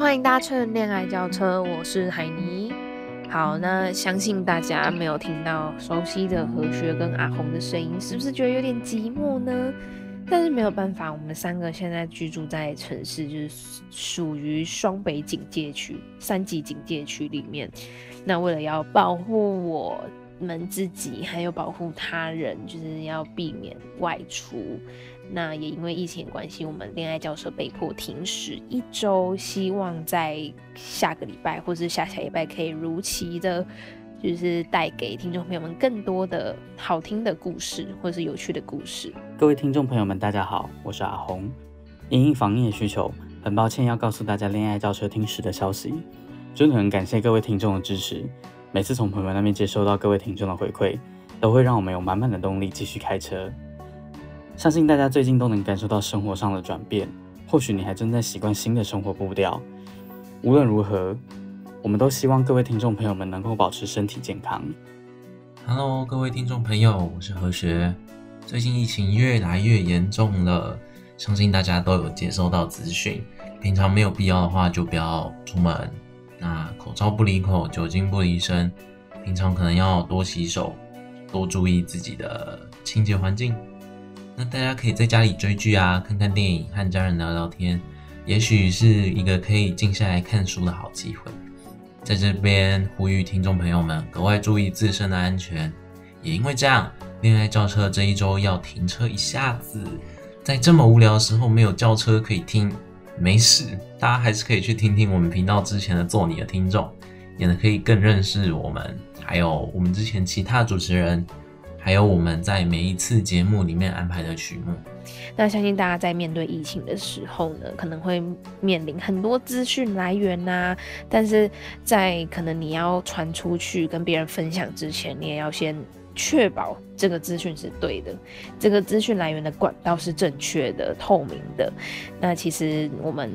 欢迎搭乘恋爱轿车，我是海尼。好，那相信大家没有听到熟悉的和学跟阿红的声音，是不是觉得有点寂寞呢？但是没有办法，我们三个现在居住在城市，就是属于双北警戒区、三级警戒区里面。那为了要保护我们自己，还有保护他人，就是要避免外出。那也因为疫情关系，我们恋爱轿车被迫停驶一周，希望在下个礼拜或是下下礼拜可以如期的，就是带给听众朋友们更多的好听的故事或是有趣的故事。各位听众朋友们，大家好，我是阿红。因应防疫的需求，很抱歉要告诉大家恋爱轿车停驶的消息。真的很感谢各位听众的支持，每次从朋友那边接收到各位听众的回馈，都会让我们有满满的动力继续开车。相信大家最近都能感受到生活上的转变，或许你还正在习惯新的生活步调。无论如何，我们都希望各位听众朋友们能够保持身体健康。Hello，各位听众朋友，我是何学。最近疫情越来越严重了，相信大家都有接收到资讯。平常没有必要的话，就不要出门。那口罩不离口，酒精不离身。平常可能要多洗手，多注意自己的清洁环境。那大家可以在家里追剧啊，看看电影，和家人聊聊天，也许是一个可以静下来看书的好机会。在这边呼吁听众朋友们格外注意自身的安全。也因为这样，恋爱轿车这一周要停车一下子，在这么无聊的时候没有轿车可以听，没事，大家还是可以去听听我们频道之前的做你的听众，也可以更认识我们，还有我们之前其他主持人。还有我们在每一次节目里面安排的曲目。那相信大家在面对疫情的时候呢，可能会面临很多资讯来源呐、啊，但是在可能你要传出去跟别人分享之前，你也要先确保这个资讯是对的，这个资讯来源的管道是正确的、透明的。那其实我们。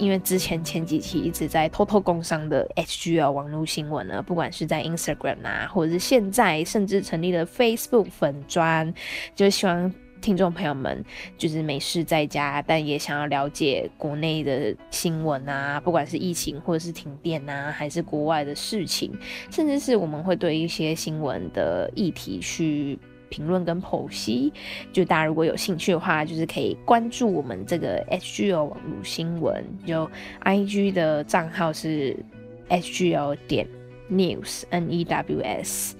因为之前前几期一直在偷偷工商的 HGL 网络新闻呢，不管是在 Instagram 啊，或者是现在甚至成立了 Facebook 粉专，就希望听众朋友们就是没事在家，但也想要了解国内的新闻啊，不管是疫情或者是停电啊，还是国外的事情，甚至是我们会对一些新闻的议题去。评论跟剖析，就大家如果有兴趣的话，就是可以关注我们这个 HGL 网络新闻，就 IG 的账号是 HGL 点 News N E W S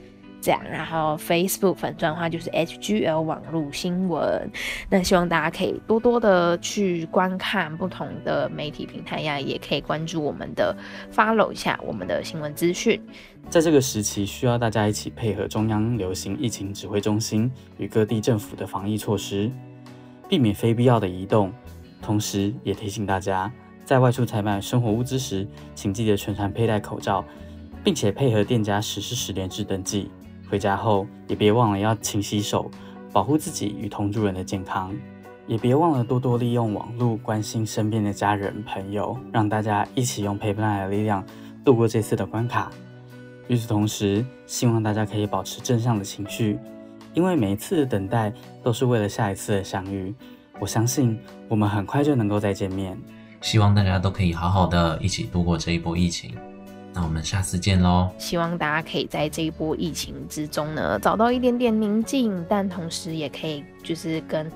然后 Facebook 粉专的话就是 HGL 网络新闻。那希望大家可以多多的去观看不同的媒体平台呀，也可以关注我们的 follow 一下我们的新闻资讯。在这个时期，需要大家一起配合中央流行疫情指挥中心与各地政府的防疫措施，避免非必要的移动。同时，也提醒大家，在外出采买生活物资时，请记得全程佩戴口罩，并且配合店家实施实联制登记。回家后，也别忘了要勤洗手，保护自己与同住人的健康。也别忘了多多利用网络关心身边的家人朋友，让大家一起用陪伴的力量度过这次的关卡。与此同时，希望大家可以保持正向的情绪，因为每一次的等待都是为了下一次的相遇。我相信我们很快就能够再见面。希望大家都可以好好的一起度过这一波疫情。那我们下次见喽！希望大家可以在这一波疫情之中呢，找到一点点宁静，但同时也可以就是跟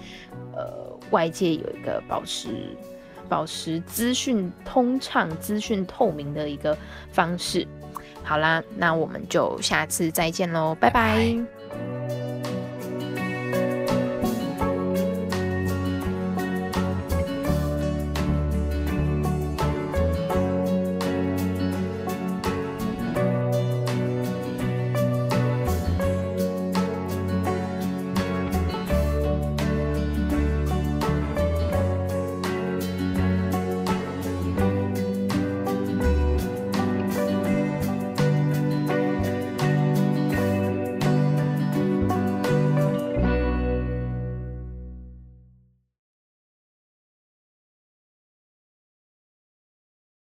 呃外界有一个保持保持资讯通畅、资讯透明的一个方式。好啦，那我们就下次再见喽，拜拜。拜拜。